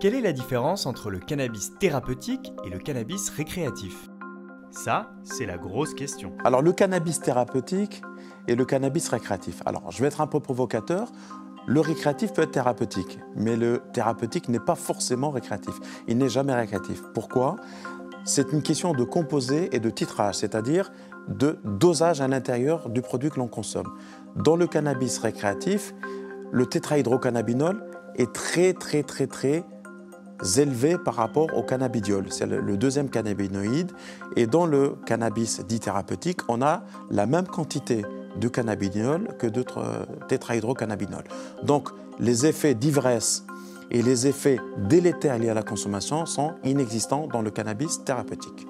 Quelle est la différence entre le cannabis thérapeutique et le cannabis récréatif? Ça, c'est la grosse question. Alors le cannabis thérapeutique et le cannabis récréatif. Alors je vais être un peu provocateur. Le récréatif peut être thérapeutique, mais le thérapeutique n'est pas forcément récréatif. Il n'est jamais récréatif. Pourquoi? C'est une question de composé et de titrage, c'est-à-dire de dosage à l'intérieur du produit que l'on consomme. Dans le cannabis récréatif, le tétrahydrocannabinol est très très très très élevé par rapport au cannabidiol. C'est le, deuxième cannabinoïde. Et dans le cannabis dit thérapeutique, on a la même quantité de cannabidiol que de tétrahydrocannabinol. Donc les effets d'ivresse et les effets délétères liés à la consommation sont inexistants dans le cannabis thérapeutique.